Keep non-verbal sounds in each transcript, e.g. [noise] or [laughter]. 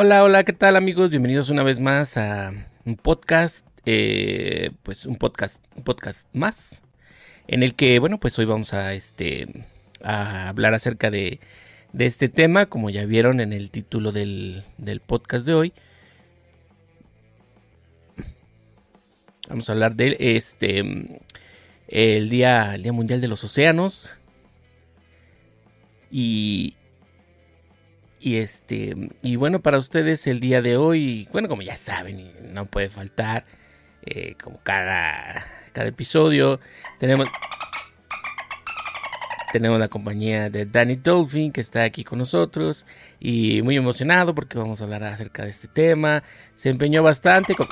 Hola, hola, ¿qué tal amigos? Bienvenidos una vez más a un podcast, eh, pues un podcast, un podcast más, en el que, bueno, pues hoy vamos a, este, a hablar acerca de, de este tema, como ya vieron en el título del, del podcast de hoy. Vamos a hablar de este, el día, el día mundial de los océanos y y este, y bueno, para ustedes el día de hoy, bueno, como ya saben, no puede faltar, eh, como cada, cada episodio, tenemos, tenemos la compañía de Danny Dolphin que está aquí con nosotros y muy emocionado porque vamos a hablar acerca de este tema. Se empeñó bastante. Con...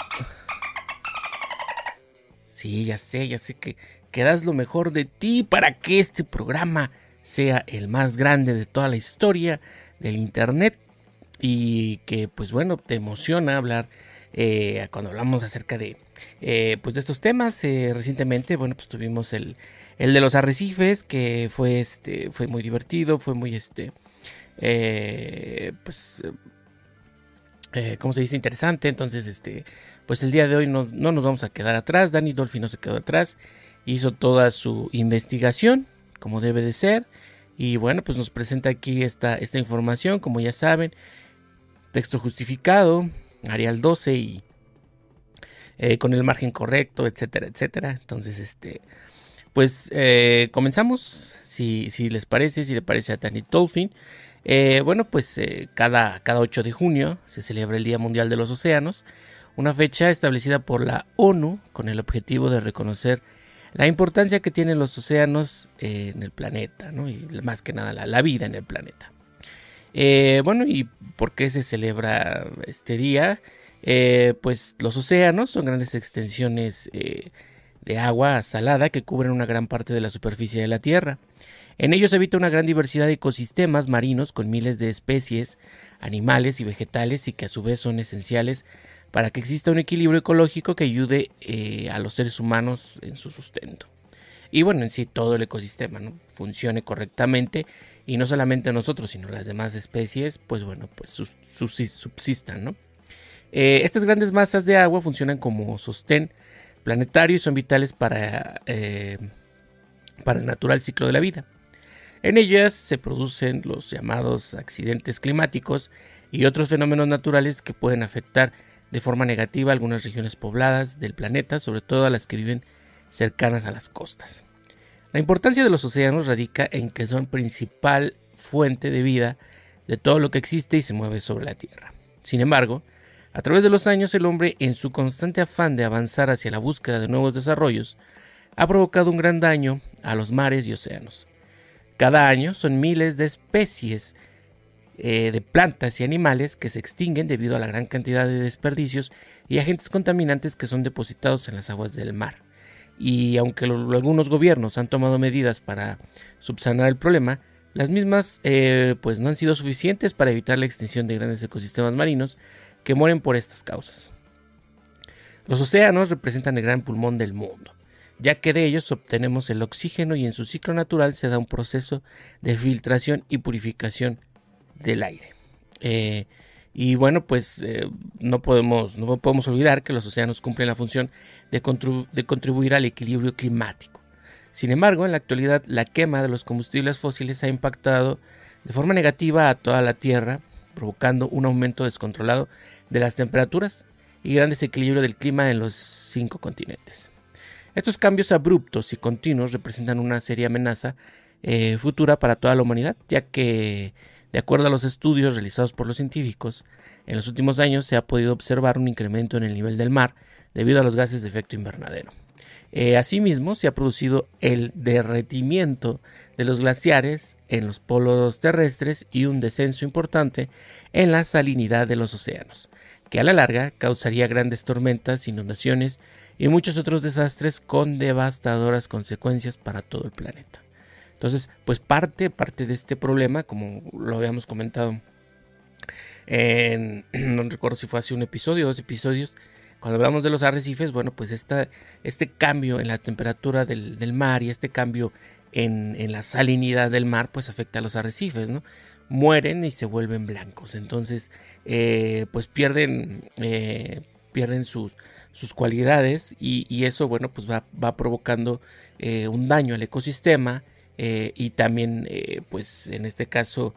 Sí, ya sé, ya sé que, que das lo mejor de ti para que este programa sea el más grande de toda la historia del Internet y que pues bueno, te emociona hablar eh, cuando hablamos acerca de, eh, pues de estos temas. Eh, recientemente, bueno, pues tuvimos el, el, de los arrecifes que fue, este, fue muy divertido, fue muy, este, pues, ¿cómo se dice? Interesante. Entonces, este, pues el día de hoy no, no nos vamos a quedar atrás. Danny Dolphy no se quedó atrás. Hizo toda su investigación, como debe de ser. Y bueno, pues nos presenta aquí esta, esta información, como ya saben, texto justificado, Arial 12 y eh, con el margen correcto, etcétera, etcétera. Entonces, este, pues eh, comenzamos, si, si, les parece, si le parece a Tani Dolphin. Eh, bueno, pues cada, cada 8 de junio se celebra el Día Mundial de los Océanos, una fecha establecida por la ONU con el objetivo de reconocer la importancia que tienen los océanos eh, en el planeta, ¿no? y más que nada la, vida en el planeta. Eh, bueno, ¿y por qué se celebra este día? Eh, pues los océanos son grandes extensiones de agua salada que cubren una gran parte de la superficie de la Tierra. En ellos habita una gran diversidad de ecosistemas marinos con miles de especies, animales y vegetales y que a su vez son esenciales para que exista un equilibrio ecológico que ayude eh, a los seres humanos en su sustento. Y bueno, en sí todo el ecosistema ¿no? funcione correctamente y no solamente nosotros, sino las demás especies, pues bueno, pues subsistan, ¿no? Eh, estas grandes masas de agua funcionan como sostén planetario y son vitales para, eh, para el natural ciclo de la vida. En ellas se producen los llamados accidentes climáticos y otros fenómenos naturales que pueden afectar de forma negativa algunas regiones pobladas del planeta, sobre todo a las que viven cercanas a las costas. La importancia de los océanos radica en que son principal fuente de vida de todo lo que existe y se mueve sobre la Tierra. Sin embargo, a través de los años el hombre, en su constante afán de avanzar hacia la búsqueda de nuevos desarrollos, ha provocado un gran daño a los mares y océanos. Cada año son miles de especies eh, de plantas y animales que se extinguen debido a la gran cantidad de desperdicios y agentes contaminantes que son depositados en las aguas del mar. Y aunque algunos gobiernos han tomado medidas para subsanar el problema, las mismas eh, pues no han sido suficientes para evitar la extinción de grandes ecosistemas marinos que mueren por estas causas. Los océanos representan el gran pulmón del mundo, ya que de ellos obtenemos el oxígeno y en su ciclo natural se da un proceso de filtración y purificación del aire. Eh, y bueno, pues eh, no, podemos, no podemos olvidar que los océanos cumplen la función de, de, contribuir al equilibrio climático. Sin embargo, en la actualidad la quema de los combustibles fósiles ha impactado de forma negativa a toda la Tierra, provocando un aumento descontrolado de las temperaturas y gran desequilibrio del clima en los cinco continentes. Estos cambios abruptos y continuos representan una seria amenaza eh, futura para toda la humanidad, ya que de acuerdo a los estudios realizados por los científicos, en los últimos años se ha podido observar un incremento en el nivel del mar debido a los gases de efecto invernadero. Eh, asimismo, se ha producido el derretimiento de los glaciares en los polos terrestres y un descenso importante en la salinidad de los océanos, que a la larga causaría grandes tormentas, inundaciones y muchos otros desastres con devastadoras consecuencias para todo el planeta. Entonces, pues parte, parte de este problema, como lo habíamos comentado en, [clears throat] no recuerdo si fue hace un episodio o dos episodios, cuando hablamos de los arrecifes, bueno, pues esta, este cambio en la temperatura del, mar y este cambio en, la salinidad del mar, pues afecta a los arrecifes, ¿no? mueren y se vuelven blancos. Entonces, pues pierden, pierden sus, sus cualidades y, eso, bueno, pues va, va provocando un daño al ecosistema y también, pues en este caso,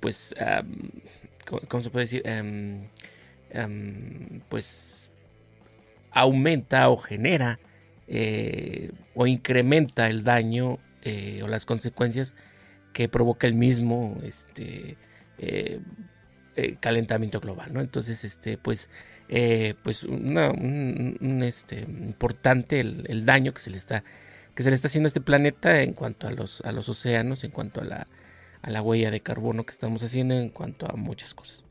pues, ¿cómo se puede decir? Em, em, pues aumenta o genera eh, o incrementa el daño eh, o las consecuencias que provoca el mismo este, eh, calentamiento global, ¿no? Entonces, este, pues, pues un, este, importante el, daño que se le está que se le está haciendo a este planeta en cuanto a los, a los océanos, en cuanto a la, a la huella de carbono que estamos haciendo, en cuanto a muchas cosas.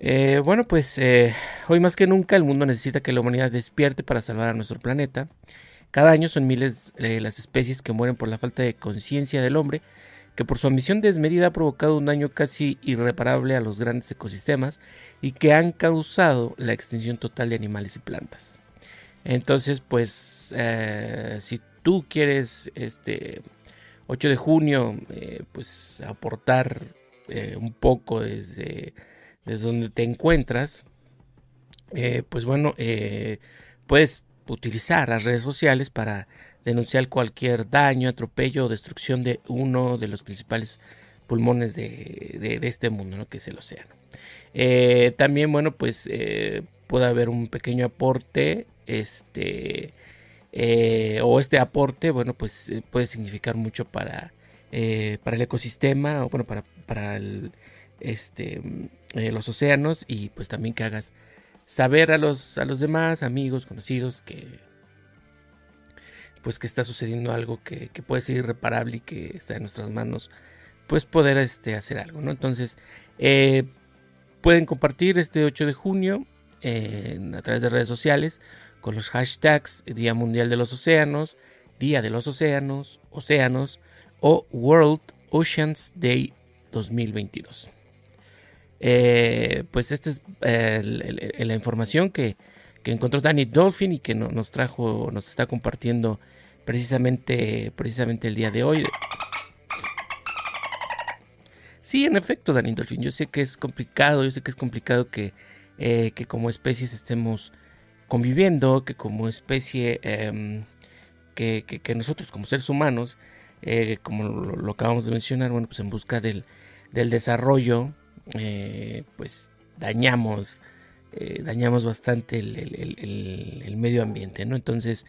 Eh, bueno, pues eh, hoy más que nunca el mundo necesita que la humanidad despierte para salvar a nuestro planeta. Cada año son miles eh, las especies que mueren por la falta de conciencia del hombre, que por su ambición desmedida ha provocado un daño casi irreparable a los grandes ecosistemas y que han causado la extinción total de animales y plantas. Entonces, pues, si tú quieres, este 8 de junio, pues aportar un poco desde desde donde te encuentras, eh, pues bueno, eh, puedes utilizar las redes sociales para denunciar cualquier daño, atropello o destrucción de uno de los principales pulmones de, este mundo, que es el océano. Eh, también, bueno, pues puede haber un pequeño aporte, este, o este aporte, bueno, pues puede significar mucho para, para el ecosistema, o bueno, para, para el, este, eh, los océanos y pues también que hagas saber a los, a los demás amigos, conocidos que pues que está sucediendo algo que, puede ser irreparable y que está en nuestras manos pues poder este, hacer algo, ¿no? Entonces eh, pueden compartir este 8 de junio a través de redes sociales con los hashtags Día Mundial de los Océanos, Día de los Océanos, Océanos o World Oceans Day 2022. Eh, pues esta es eh, la información que, encontró Danny Dolphin y que nos trajo, nos está compartiendo precisamente, precisamente el día de hoy. Sí, en efecto, Danny Dolphin, yo sé que es complicado, yo sé que es complicado que, eh, que como especies estemos conviviendo, que como especie, em, que, nosotros como seres humanos, como lo, acabamos de mencionar, bueno, pues en busca del, del desarrollo, eh, pues dañamos, eh, dañamos bastante el, medio ambiente, ¿no? Entonces,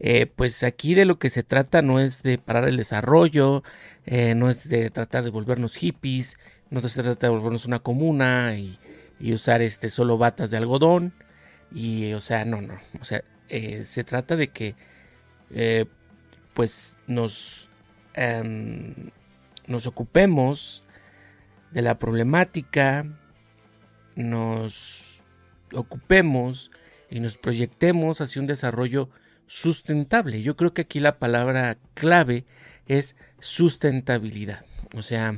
eh, pues aquí de lo que se trata no es de parar el desarrollo, no es de tratar de volvernos hippies, no se trata de volvernos una comuna y, usar este solo batas de algodón y o sea no no o sea se trata de que pues nos em, nos ocupemos de la problemática, nos ocupemos y nos proyectemos hacia un desarrollo sustentable. Yo creo que aquí la palabra clave es sustentabilidad. O sea,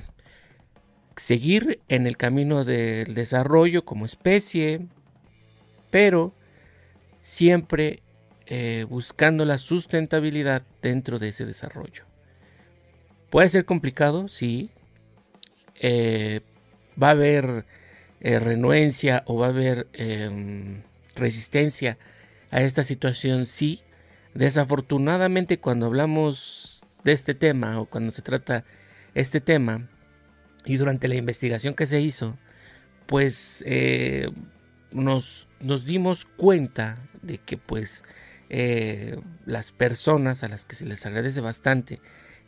seguir en el camino del desarrollo como especie, pero siempre eh, buscando la sustentabilidad dentro de ese desarrollo. Puede ser complicado, sí, eh, va a haber eh, renuencia o va a haber em, resistencia a esta situación, sí. Desafortunadamente cuando hablamos de este tema o cuando se trata este tema y durante la investigación que se hizo, pues nos, nos, dimos cuenta de que pues las personas a las que se les agradece bastante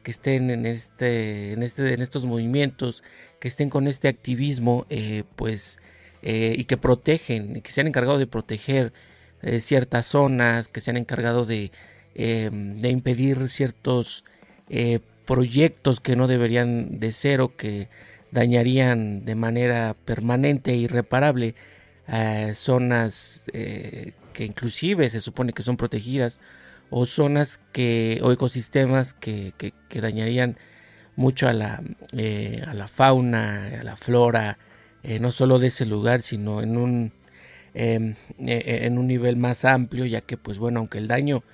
que estén en este, en este, en estos movimientos, que estén con este activismo, eh, pues, eh, y que protegen, que se han encargado de proteger eh, ciertas zonas, que se han encargado de, de impedir ciertos proyectos que no deberían de ser o que dañarían de manera permanente e irreparable a zonas que inclusive se supone que son protegidas o zonas que o ecosistemas que, dañarían mucho a la, eh, a la fauna, a la flora, eh, no solo de ese lugar, sino en un, em, e, en un nivel más amplio, ya que pues bueno, aunque el daño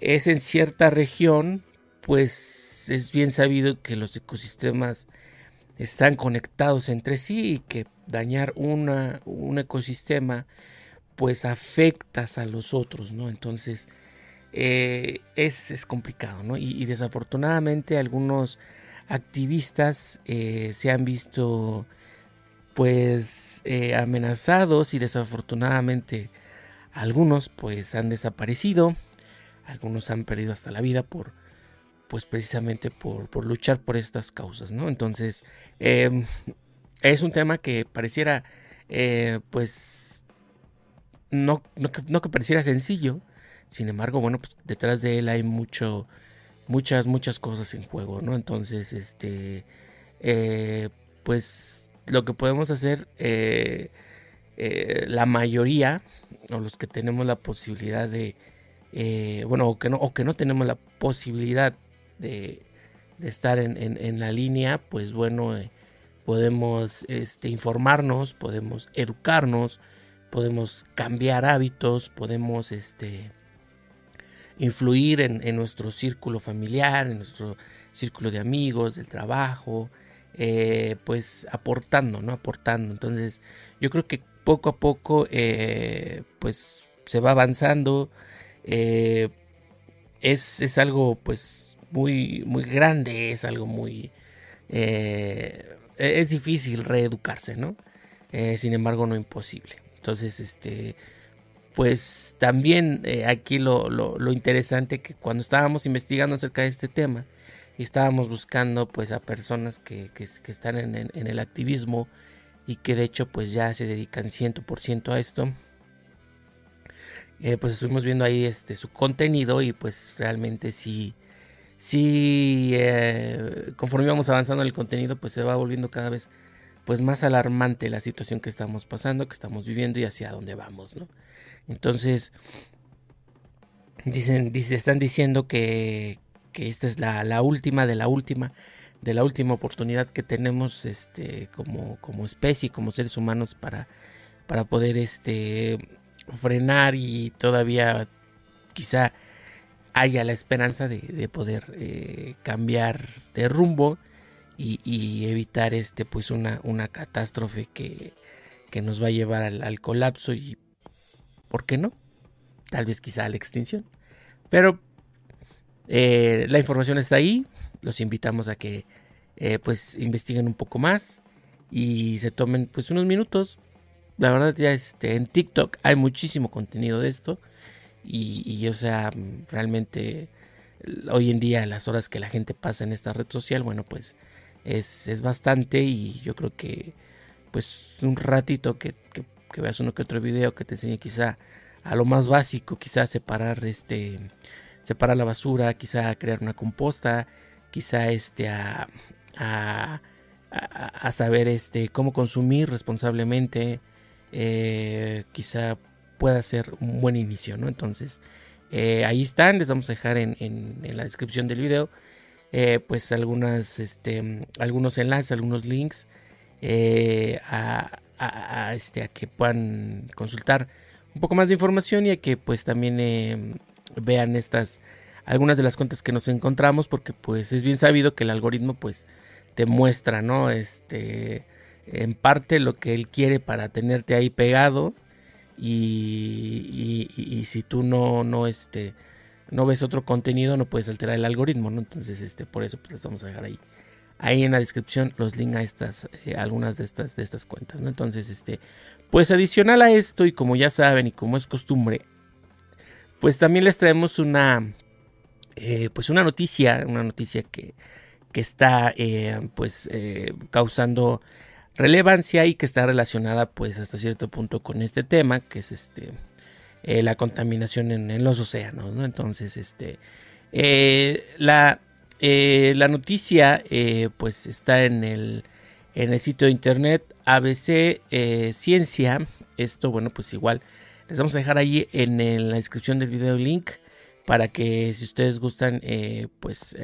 es en cierta región, pues es bien sabido que los ecosistemas están conectados entre sí y que dañar un ecosistema pues afectas a los otros, ¿no? Entonces eh, es, complicado, ¿no? Y, desafortunadamente algunos activistas eh, se han visto pues eh, amenazados y desafortunadamente algunos pues han desaparecido, algunos han perdido hasta la vida por pues precisamente por, por luchar por estas causas, ¿no? Entonces em, es un tema que pareciera pues no, no, que pareciera sencillo, sin embargo, bueno, pues detrás de él hay mucho, muchas, muchas cosas en juego, ¿no? Entonces, este, eh, pues lo que podemos hacer, eh, eh, la mayoría, o los que tenemos la posibilidad de, bueno, o que, no, o que no tenemos la posibilidad de, de estar en, en, la línea, pues bueno, podemos este, informarnos, podemos educarnos, podemos cambiar hábitos, podemos este, influir en, nuestro círculo familiar, en nuestro círculo de amigos, del trabajo, eh, pues aportando, ¿no? Aportando. Entonces, yo creo que poco a poco, eh, pues se va avanzando. Eh, es, es, algo, pues, muy, muy grande, es algo muy... es difícil reeducarse, ¿no? sin embargo, no imposible. Entonces, este pues también eh, aquí lo, lo, interesante que cuando estábamos investigando acerca de este tema y estábamos buscando pues a personas que, que, están en, en, el activismo y que de hecho pues ya se dedican 100% a esto eh, pues estuvimos viendo ahí este su contenido y pues realmente sí sí eh, conforme vamos avanzando en el contenido pues se va volviendo cada vez pues más alarmante la situación que estamos pasando que estamos viviendo y hacia dónde vamos no entonces, dicen, dice, están diciendo que, que esta es la, la, última de la última, de la última oportunidad que tenemos este, como, como especie, como seres humanos, para, para poder este, frenar y todavía quizá haya la esperanza de, de poder eh, cambiar de rumbo y, evitar este pues una, una catástrofe que, que nos va a llevar al, al colapso y ¿Por qué no? Tal vez quizá a la extinción. Pero eh, la información está ahí. Los invitamos a que eh, pues investiguen un poco más y se tomen pues unos minutos. La verdad ya este, en TikTok hay muchísimo contenido de esto. Y, o sea, realmente hoy en día las horas que la gente pasa en esta red social, bueno, pues es, es bastante y yo creo que pues un ratito que, que veas uno que otro video que te enseñe quizá a lo más básico, quizá separar este separar la basura, quizá crear una composta, quizá este a, a, a, saber este cómo consumir responsablemente, eh, quizá pueda ser un buen inicio, ¿no? Entonces, eh, ahí están, les vamos a dejar en, la descripción del video, eh, pues algunas, este, algunos enlaces, algunos links a, a, este, a que puedan consultar un poco más de información y a que pues también eh, vean estas algunas de las cuentas que nos encontramos porque pues es bien sabido que el algoritmo pues te muestra no este en parte lo que él quiere para tenerte ahí pegado y, y, si tú no no este no ves otro contenido no puedes alterar el algoritmo no entonces este por eso pues les vamos a dejar ahí ahí en la descripción los links a estas, eh, algunas de estas, de estas cuentas, ¿no? Entonces, este, pues adicional a esto y como ya saben y como es costumbre, pues también les traemos una, eh, pues una noticia, una noticia que, que está, eh, pues, causando relevancia y que está relacionada, pues, hasta cierto punto con este tema, que es este, la contaminación en, los océanos, ¿no? Entonces, este, la eh, la noticia eh, pues está en el, en el sitio de internet ABC eh, Ciencia. Esto, bueno, pues igual les vamos a dejar ahí en, la descripción del video link para que si ustedes gustan pues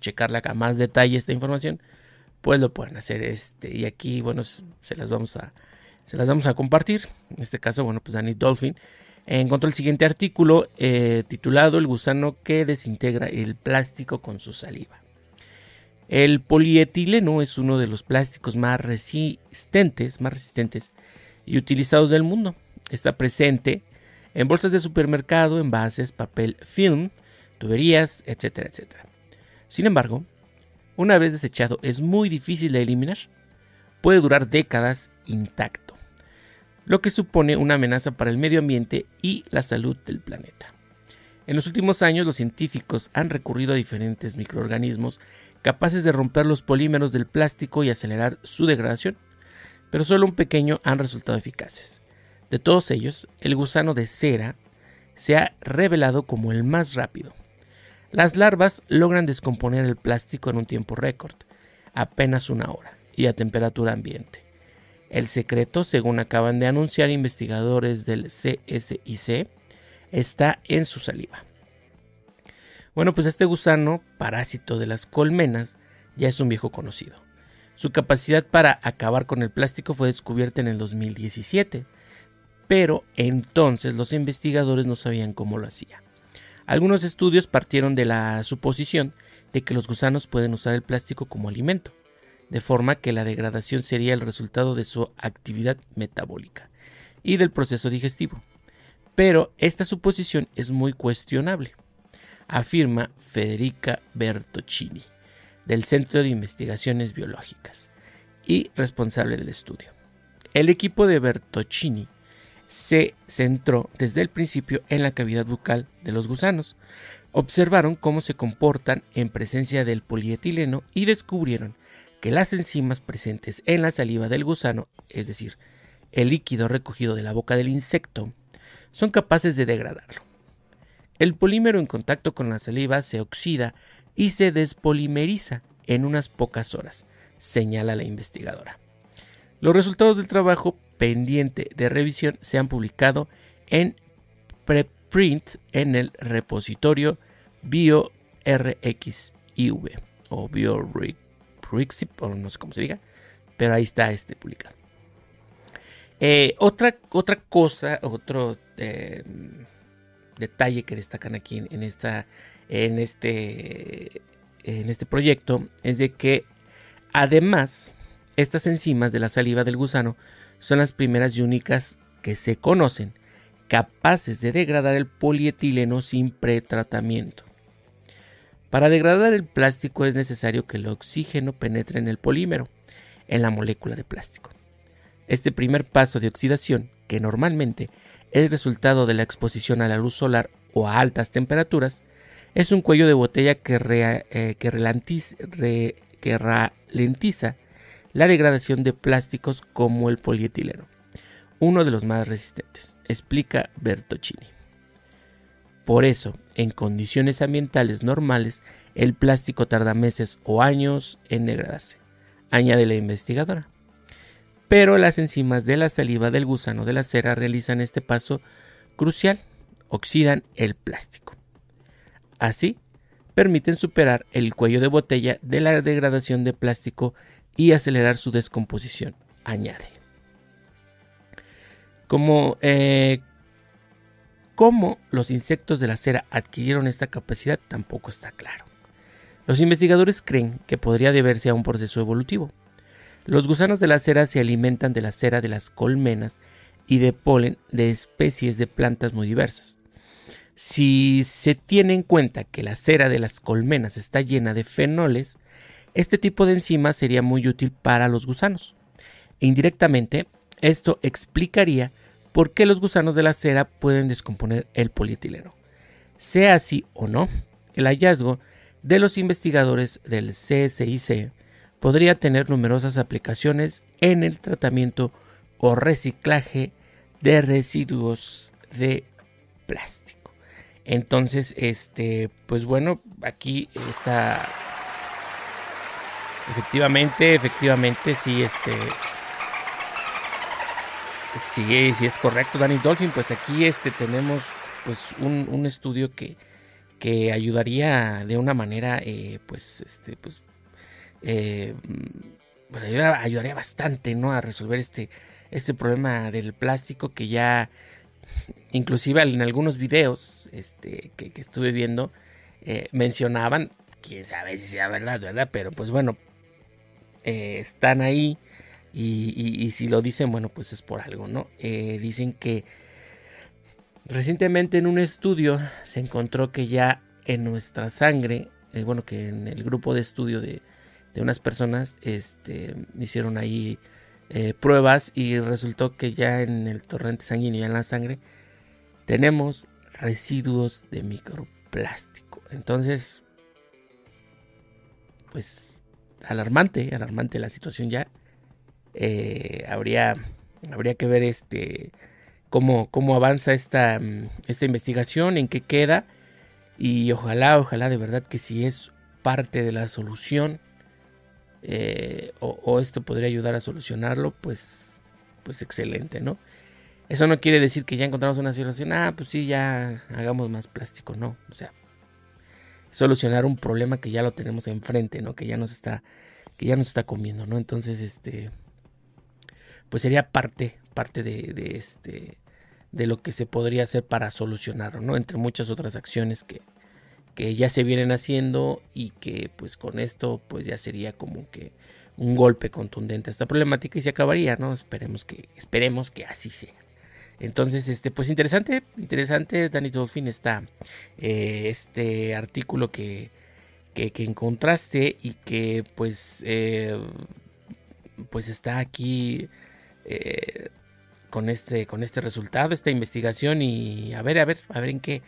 checarla a más detalle esta información, pues lo puedan hacer. Este, y aquí, bueno, se las vamos a, se las vamos a compartir. En este caso, bueno, pues Danny Dolphin encontró el siguiente artículo eh, titulado El gusano que desintegra el plástico con su saliva. El polietileno es uno de los plásticos más resistentes, más resistentes y utilizados del mundo. Está presente en bolsas de supermercado, envases, papel film, tuberías, etcétera, etcétera. Sin embargo, una vez desechado es muy difícil de eliminar. Puede durar décadas intacto, lo que supone una amenaza para el medio ambiente y la salud del planeta. En los últimos años los científicos han recurrido a diferentes microorganismos capaces de romper los polímeros del plástico y acelerar su degradación, pero solo un pequeño han resultado eficaces. De todos ellos, el gusano de cera se ha revelado como el más rápido. Las larvas logran descomponer el plástico en un tiempo récord, apenas una hora, y a temperatura ambiente. El secreto, según acaban de anunciar investigadores del CSIC, está en su saliva. Bueno, pues este gusano, parásito de las colmenas, ya es un viejo conocido. Su capacidad para acabar con el plástico fue descubierta en el 2017, pero entonces los investigadores no sabían cómo lo hacía. Algunos estudios partieron de la suposición de que los gusanos pueden usar el plástico como alimento, de forma que la degradación sería el resultado de su actividad metabólica y del proceso digestivo. Pero esta suposición es muy cuestionable, afirma Federica Bertocini, del Centro de Investigaciones Biológicas y responsable del estudio. El equipo de Bertocini se centró desde el principio en la cavidad bucal de los gusanos. Observaron cómo se comportan en presencia del polietileno y descubrieron que las enzimas presentes en la saliva del gusano, es decir, el líquido recogido de la boca del insecto, son capaces de degradarlo. El polímero en contacto con la saliva se oxida y se despolimeriza en unas pocas horas, señala la investigadora. Los resultados del trabajo pendiente de revisión se han publicado en preprint en el repositorio BioRxiv o BioRxip, o no sé cómo se diga, pero ahí está este publicado. Eh, otra, otra cosa, otro eh, detalle que destacan aquí en, esta, en, este, en este proyecto es de que además estas enzimas de la saliva del gusano son las primeras y únicas que se conocen capaces de degradar el polietileno sin pretratamiento. Para degradar el plástico es necesario que el oxígeno penetre en el polímero, en la molécula de plástico. Este primer paso de oxidación, que normalmente es resultado de la exposición a la luz solar o a altas temperaturas, es un cuello de botella que, eh, que ralentiza la degradación de plásticos como el polietileno, uno de los más resistentes, explica Bertocini. Por eso, en condiciones ambientales normales, el plástico tarda meses o años en degradarse, añade la investigadora. Pero las enzimas de la saliva del gusano de la cera realizan este paso crucial, oxidan el plástico. Así, permiten superar el cuello de botella de la degradación de plástico y acelerar su descomposición, añade. Como, eh, cómo los insectos de la cera adquirieron esta capacidad tampoco está claro. Los investigadores creen que podría deberse a un proceso evolutivo. Los gusanos de la cera se alimentan de la cera de las colmenas y de polen de especies de plantas muy diversas. Si se tiene en cuenta que la cera de las colmenas está llena de fenoles, este tipo de enzima sería muy útil para los gusanos. E indirectamente, esto explicaría por qué los gusanos de la cera pueden descomponer el polietileno. Sea así o no, el hallazgo de los investigadores del CSIC podría tener numerosas aplicaciones en el tratamiento o reciclaje de residuos de plástico. Entonces, este, pues bueno, aquí está Efectivamente, efectivamente, sí, este. Sí, sí es correcto, Danny Dolphin. Pues aquí este tenemos pues un, estudio que, que ayudaría de una manera, eh, pues, este, pues, eh, pues ayudaría, bastante, ¿no? A resolver este, este problema del plástico que ya, inclusive en algunos videos, este, que, estuve viendo, eh, mencionaban quién sabe si sea verdad, ¿verdad? Pero pues bueno, eh, están ahí y, si lo dicen, bueno, pues es por algo, ¿no? Eh, dicen que recientemente en un estudio se encontró que ya en nuestra sangre, eh, bueno, que en el grupo de estudio de, de unas personas, este, hicieron ahí pruebas y resultó que ya en el torrente sanguíneo, ya en la sangre, tenemos residuos de microplástico. Entonces, pues alarmante, alarmante la situación ya. Eh, habría, habría que ver este cómo, cómo avanza esta, esta investigación, en qué queda. Y ojalá, ojalá de verdad que si es parte de la solución eh, o, esto podría ayudar a solucionarlo, pues, pues excelente, ¿no? Eso no quiere decir que ya encontramos una solución, ah, pues sí, ya hagamos más plástico, no, o sea, solucionar un problema que ya lo tenemos enfrente, ¿no? Que ya nos está, que ya nos está comiendo, ¿no? Entonces, este, pues sería parte, parte de, de este, de lo que se podría hacer para solucionarlo, ¿no? Entre muchas otras acciones que, que ya se vienen haciendo y que pues con esto pues ya sería como que un golpe contundente a esta problemática y se acabaría, ¿no? Esperemos que, esperemos que así sea. Entonces, este, pues interesante, interesante, Danny Dolphin está eh, este artículo que, que, encontraste y que pues, eh, pues está aquí eh, con, este, con este resultado, esta investigación y a ver, a ver, a ver en qué,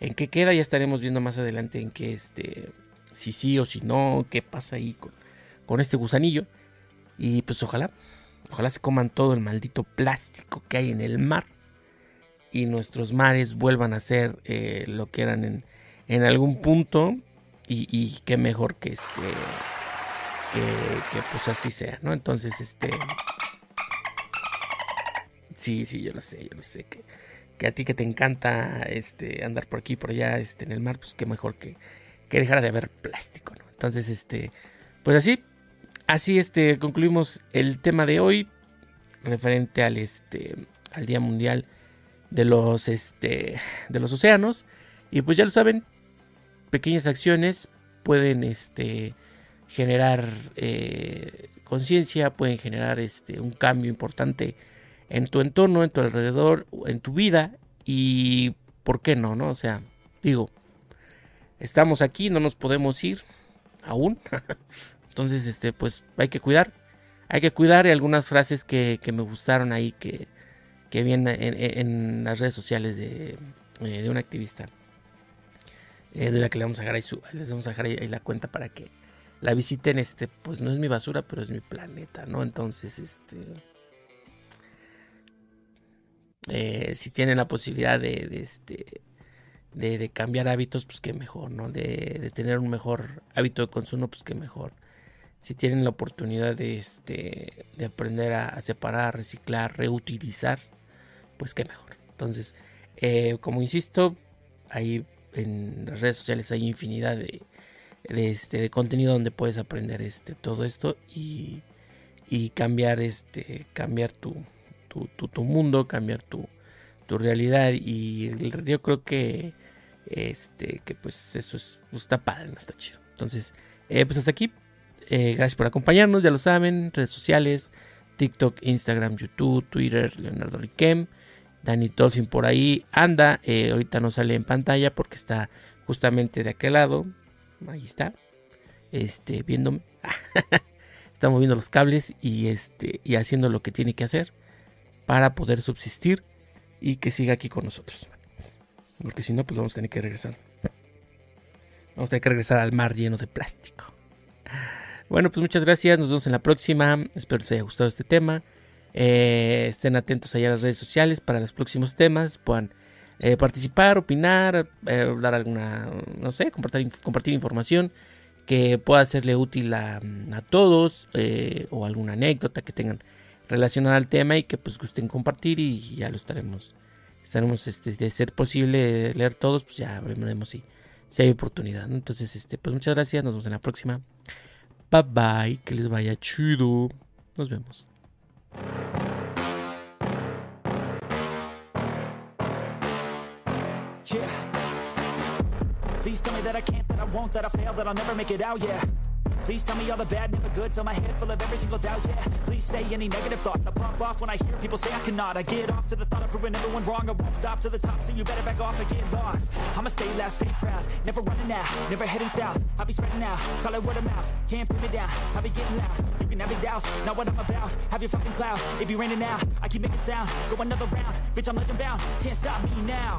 en qué queda, ya estaremos viendo más adelante en qué, este, si sí o si no, qué pasa ahí con, con este gusanillo. Y pues ojalá, ojalá se coman todo el maldito plástico que hay en el mar y nuestros mares vuelvan a ser eh, lo que eran en, en algún punto y, y, qué mejor que este que, pues así sea, ¿no? Entonces, este sí, sí, yo lo sé, yo lo sé que, que a ti que te encanta este andar por aquí por allá este en el mar, pues qué mejor que, que dejar de haber plástico, ¿no? Entonces, este pues así así este concluimos el tema de hoy referente al este al Día Mundial de los, este, de los océanos. Y pues ya lo saben, pequeñas acciones pueden este, generar eh, conciencia, pueden generar este, un cambio importante en tu entorno, en tu alrededor, en tu vida. Y por qué no, ¿no? O sea, digo, estamos aquí, no nos podemos ir aún. [laughs] Entonces, este, pues hay que cuidar. Hay que cuidar y algunas frases que, que me gustaron ahí que, que viene en, las redes sociales de, eh, de un activista. Eh, de la que le vamos a dejar les vamos a dejar ahí, la cuenta para que la visiten. Este, pues no es mi basura, pero es mi planeta, ¿no? Entonces, este. Eh, si tienen la posibilidad de, este. De, cambiar hábitos, pues qué mejor, ¿no? De, tener un mejor hábito de consumo, pues qué mejor. Si tienen la oportunidad de, este, de aprender a, a separar, reciclar, reutilizar, pues qué mejor. Entonces, eh, como insisto, ahí en las redes sociales hay infinidad de, este, de contenido donde puedes aprender este, todo esto y, y cambiar, este, cambiar tu, tu, mundo, cambiar tu, tu realidad. Y yo creo que, este, que pues eso es, está padre, no está chido. Entonces, eh, pues hasta aquí. Eh, gracias por acompañarnos, ya lo saben, redes sociales, TikTok, Instagram, YouTube, Twitter, Leonardo Riquem. Danny Dolphin por ahí anda. Eh, ahorita no sale en pantalla porque está justamente de aquel lado. Ahí está. Este, viéndome. [laughs] está moviendo los cables y, este, y haciendo lo que tiene que hacer para poder subsistir y que siga aquí con nosotros. Porque si no, pues vamos a tener que regresar. Vamos a tener que regresar al mar lleno de plástico. Bueno, pues muchas gracias. Nos vemos en la próxima. Espero que les haya gustado este tema. Eh, estén atentos allá a las redes sociales para los próximos temas. Puedan eh, participar, opinar, eh, dar alguna, no sé, compartir, compartir información que pueda serle útil a, todos o alguna anécdota que tengan relacionada al tema y que pues gusten compartir y ya lo estaremos estaremos este, de ser posible leer todos pues ya veremos si, si hay oportunidad entonces este pues muchas gracias nos vemos en la próxima. Bye bye que les vaya chido. Nos vemos that I can't, that I won't, that I fail, that I'll never make it out, yeah. Please tell me all the bad, never good. Fill my head full of every single doubt, yeah. Please say any negative thoughts. I pop off when I hear people say I cannot. I get off to the thought of proving everyone wrong. I won't stop to the top, so you better back off and get lost. I'ma stay loud, stay proud. Never running out, never heading south. I'll be spreading out, call it word of mouth. Can't pin me down, I'll be getting loud. You can have it douse, not what I'm about. Have your fucking cloud, it be raining now. I keep making sound, go another round. Bitch, I'm legend bound, can't stop me now